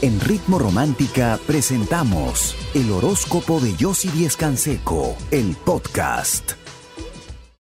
En Ritmo Romántica presentamos el horóscopo de Yossi Díez Canseco, el podcast.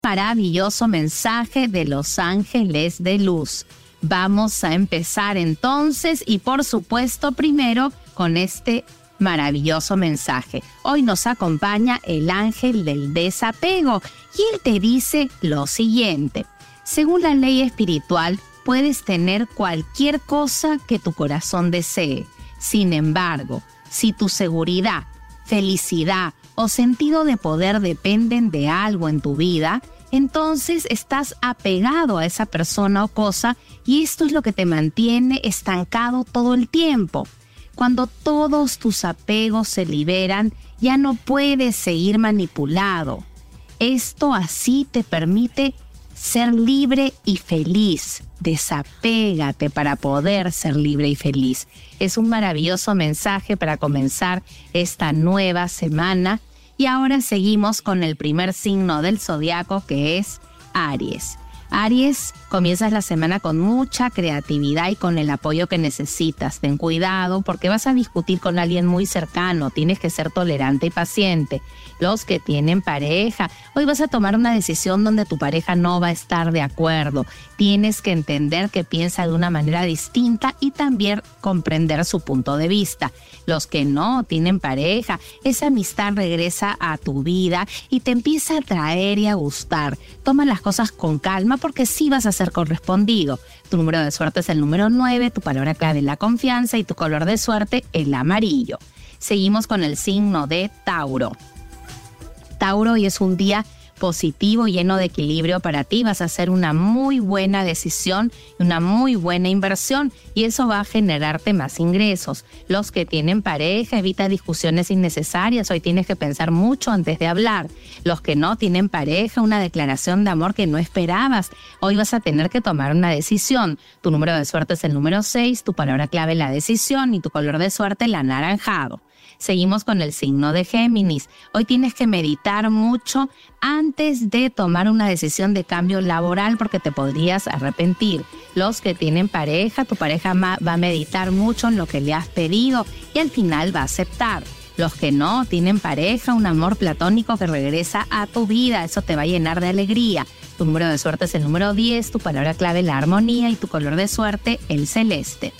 Maravilloso mensaje de los ángeles de luz. Vamos a empezar entonces y por supuesto primero con este maravilloso mensaje. Hoy nos acompaña el ángel del desapego y él te dice lo siguiente. Según la ley espiritual, puedes tener cualquier cosa que tu corazón desee. Sin embargo, si tu seguridad, felicidad o sentido de poder dependen de algo en tu vida, entonces estás apegado a esa persona o cosa y esto es lo que te mantiene estancado todo el tiempo. Cuando todos tus apegos se liberan, ya no puedes seguir manipulado. Esto así te permite ser libre y feliz. Desapégate para poder ser libre y feliz. Es un maravilloso mensaje para comenzar esta nueva semana. Y ahora seguimos con el primer signo del zodiaco que es Aries. Aries, comienzas la semana con mucha creatividad y con el apoyo que necesitas. Ten cuidado porque vas a discutir con alguien muy cercano, tienes que ser tolerante y paciente. Los que tienen pareja, hoy vas a tomar una decisión donde tu pareja no va a estar de acuerdo. Tienes que entender que piensa de una manera distinta y también comprender su punto de vista. Los que no tienen pareja, esa amistad regresa a tu vida y te empieza a atraer y a gustar. Toma las cosas con calma porque sí vas a ser correspondido. Tu número de suerte es el número 9, tu palabra clave es la confianza y tu color de suerte el amarillo. Seguimos con el signo de Tauro. Tauro y es un día positivo, lleno de equilibrio para ti, vas a hacer una muy buena decisión una muy buena inversión y eso va a generarte más ingresos. Los que tienen pareja, evita discusiones innecesarias, hoy tienes que pensar mucho antes de hablar. Los que no tienen pareja, una declaración de amor que no esperabas, hoy vas a tener que tomar una decisión. Tu número de suerte es el número 6, tu palabra clave la decisión y tu color de suerte el anaranjado. Seguimos con el signo de Géminis. Hoy tienes que meditar mucho antes de tomar una decisión de cambio laboral porque te podrías arrepentir. Los que tienen pareja, tu pareja va a meditar mucho en lo que le has pedido y al final va a aceptar. Los que no tienen pareja, un amor platónico que regresa a tu vida, eso te va a llenar de alegría. Tu número de suerte es el número 10, tu palabra clave la armonía y tu color de suerte el celeste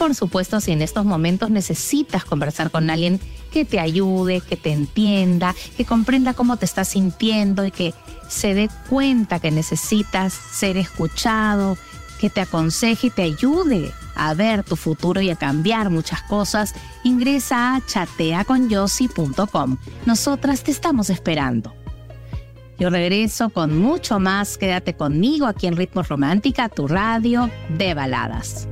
por supuesto, si en estos momentos necesitas conversar con alguien que te ayude, que te entienda, que comprenda cómo te estás sintiendo y que se dé cuenta que necesitas ser escuchado, que te aconseje y te ayude a ver tu futuro y a cambiar muchas cosas, ingresa a chateaconyossi.com. Nosotras te estamos esperando. Yo regreso con mucho más. Quédate conmigo aquí en Ritmo Romántica, tu radio de baladas.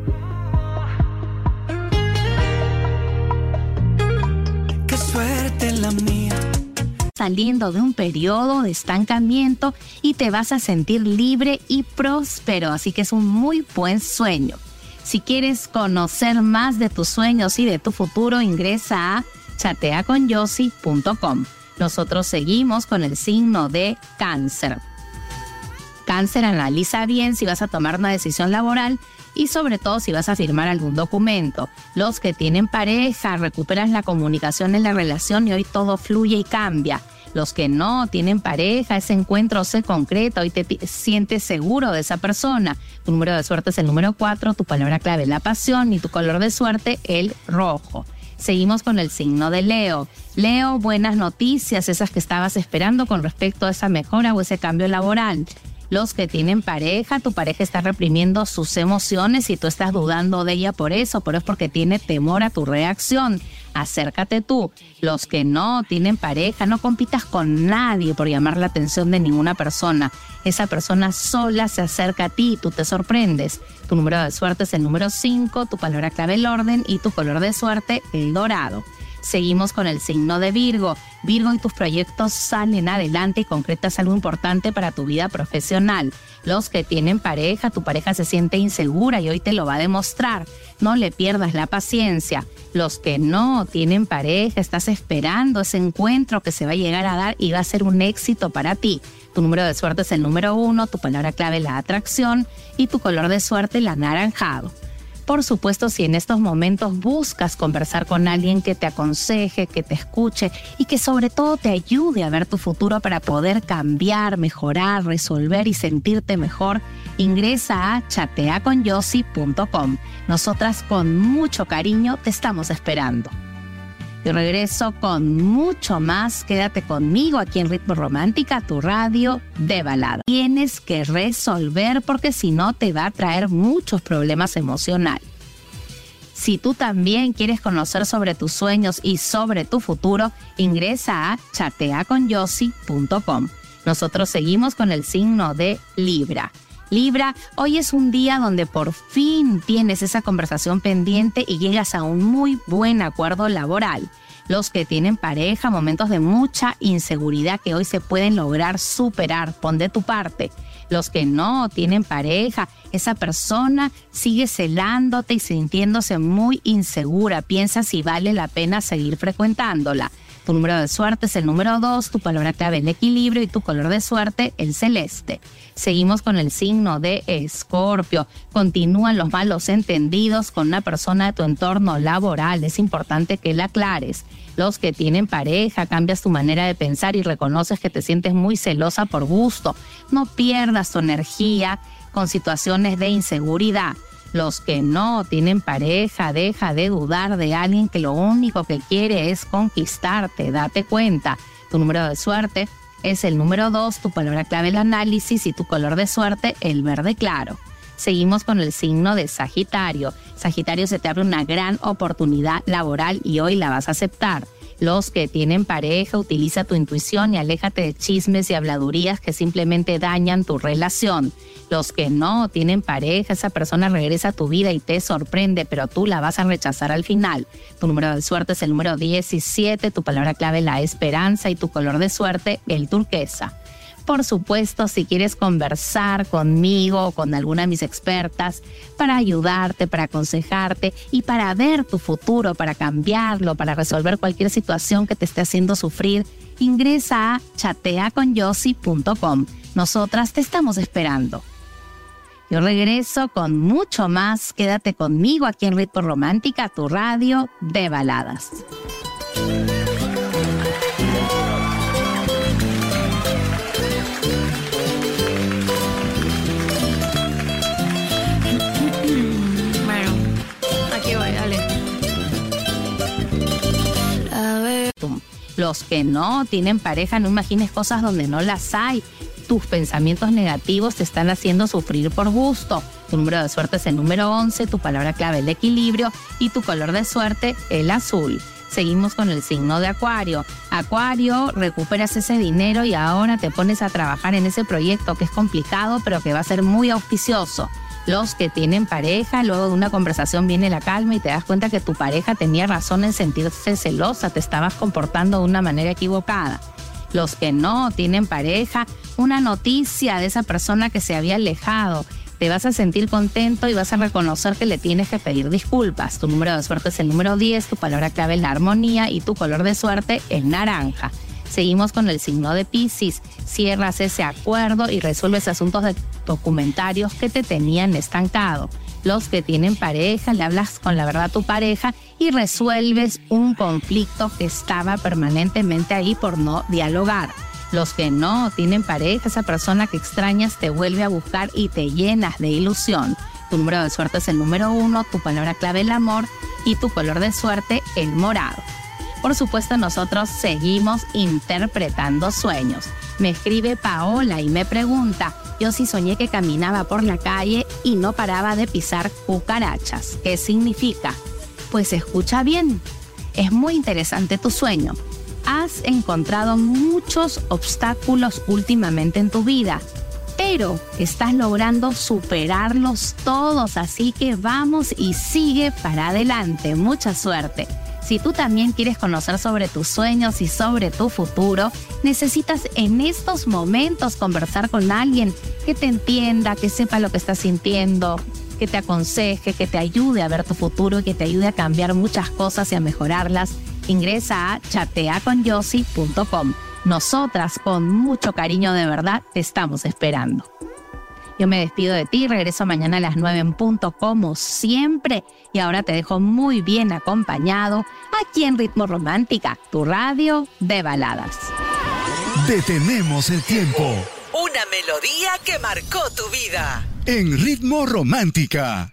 Saliendo de un periodo de estancamiento y te vas a sentir libre y próspero, así que es un muy buen sueño. Si quieres conocer más de tus sueños y de tu futuro, ingresa a chateaconyossi.com. Nosotros seguimos con el signo de cáncer. Cáncer analiza bien si vas a tomar una decisión laboral y sobre todo si vas a firmar algún documento. Los que tienen pareja recuperan la comunicación en la relación y hoy todo fluye y cambia. Los que no tienen pareja, ese encuentro se concreta, hoy te sientes seguro de esa persona. Tu número de suerte es el número 4, tu palabra clave la pasión y tu color de suerte el rojo. Seguimos con el signo de Leo. Leo, buenas noticias, esas que estabas esperando con respecto a esa mejora o ese cambio laboral los que tienen pareja, tu pareja está reprimiendo sus emociones y tú estás dudando de ella por eso, pero es porque tiene temor a tu reacción. Acércate tú. Los que no tienen pareja, no compitas con nadie por llamar la atención de ninguna persona. Esa persona sola se acerca a ti y tú te sorprendes. Tu número de suerte es el número 5, tu palabra clave el orden y tu color de suerte el dorado. Seguimos con el signo de Virgo. Virgo y tus proyectos salen adelante y concretas algo importante para tu vida profesional. Los que tienen pareja, tu pareja se siente insegura y hoy te lo va a demostrar. No le pierdas la paciencia. Los que no tienen pareja, estás esperando ese encuentro que se va a llegar a dar y va a ser un éxito para ti. Tu número de suerte es el número uno, tu palabra clave la atracción y tu color de suerte el anaranjado. Por supuesto, si en estos momentos buscas conversar con alguien que te aconseje, que te escuche y que sobre todo te ayude a ver tu futuro para poder cambiar, mejorar, resolver y sentirte mejor, ingresa a chateaconyossi.com. Nosotras con mucho cariño te estamos esperando. Yo regreso con mucho más. Quédate conmigo aquí en Ritmo Romántica, tu radio de balada. Tienes que resolver porque si no te va a traer muchos problemas emocionales. Si tú también quieres conocer sobre tus sueños y sobre tu futuro, ingresa a chateaconyossi.com. Nosotros seguimos con el signo de Libra. Libra, hoy es un día donde por fin tienes esa conversación pendiente y llegas a un muy buen acuerdo laboral. Los que tienen pareja, momentos de mucha inseguridad que hoy se pueden lograr superar, pon de tu parte. Los que no tienen pareja, esa persona sigue celándote y sintiéndose muy insegura. Piensa si vale la pena seguir frecuentándola. Tu número de suerte es el número 2, tu palabra clave el equilibrio y tu color de suerte el celeste. Seguimos con el signo de Escorpio. Continúan los malos entendidos con una persona de tu entorno laboral. Es importante que la aclares. Los que tienen pareja, cambias tu manera de pensar y reconoces que te sientes muy celosa por gusto. No pierdas tu energía con situaciones de inseguridad. Los que no tienen pareja, deja de dudar de alguien que lo único que quiere es conquistarte. Date cuenta. Tu número de suerte es el número 2, tu palabra clave el análisis y tu color de suerte el verde claro. Seguimos con el signo de Sagitario. Sagitario se te abre una gran oportunidad laboral y hoy la vas a aceptar. Los que tienen pareja, utiliza tu intuición y aléjate de chismes y habladurías que simplemente dañan tu relación. Los que no tienen pareja, esa persona regresa a tu vida y te sorprende, pero tú la vas a rechazar al final. Tu número de suerte es el número 17, tu palabra clave la esperanza y tu color de suerte el turquesa por supuesto, si quieres conversar conmigo o con alguna de mis expertas para ayudarte, para aconsejarte y para ver tu futuro, para cambiarlo, para resolver cualquier situación que te esté haciendo sufrir, ingresa a chateaconyossi.com. Nosotras te estamos esperando. Yo regreso con mucho más. Quédate conmigo aquí en Ritmo Romántica, tu radio de baladas. Los que no tienen pareja, no imagines cosas donde no las hay. Tus pensamientos negativos te están haciendo sufrir por gusto. Tu número de suerte es el número 11, tu palabra clave el equilibrio y tu color de suerte el azul. Seguimos con el signo de Acuario. Acuario, recuperas ese dinero y ahora te pones a trabajar en ese proyecto que es complicado pero que va a ser muy auspicioso los que tienen pareja, luego de una conversación viene la calma y te das cuenta que tu pareja tenía razón en sentirse celosa, te estabas comportando de una manera equivocada. Los que no tienen pareja, una noticia de esa persona que se había alejado, te vas a sentir contento y vas a reconocer que le tienes que pedir disculpas. Tu número de suerte es el número 10, tu palabra clave es la armonía y tu color de suerte es naranja. Seguimos con el signo de Pisces. Cierras ese acuerdo y resuelves asuntos documentarios que te tenían estancado. Los que tienen pareja, le hablas con la verdad a tu pareja y resuelves un conflicto que estaba permanentemente ahí por no dialogar. Los que no tienen pareja, esa persona que extrañas te vuelve a buscar y te llenas de ilusión. Tu número de suerte es el número uno, tu palabra clave el amor y tu color de suerte el morado. Por supuesto, nosotros seguimos interpretando sueños. Me escribe Paola y me pregunta, yo sí soñé que caminaba por la calle y no paraba de pisar cucarachas. ¿Qué significa? Pues escucha bien. Es muy interesante tu sueño. Has encontrado muchos obstáculos últimamente en tu vida, pero estás logrando superarlos todos, así que vamos y sigue para adelante. Mucha suerte. Si tú también quieres conocer sobre tus sueños y sobre tu futuro, necesitas en estos momentos conversar con alguien que te entienda, que sepa lo que estás sintiendo, que te aconseje, que te ayude a ver tu futuro y que te ayude a cambiar muchas cosas y a mejorarlas. Ingresa a chateaconyossi.com. Nosotras, con mucho cariño de verdad, te estamos esperando. Yo me despido de ti, regreso mañana a las 9 en punto como siempre y ahora te dejo muy bien acompañado aquí en Ritmo Romántica, tu radio de baladas. Detenemos el tiempo. Una melodía que marcó tu vida. En Ritmo Romántica.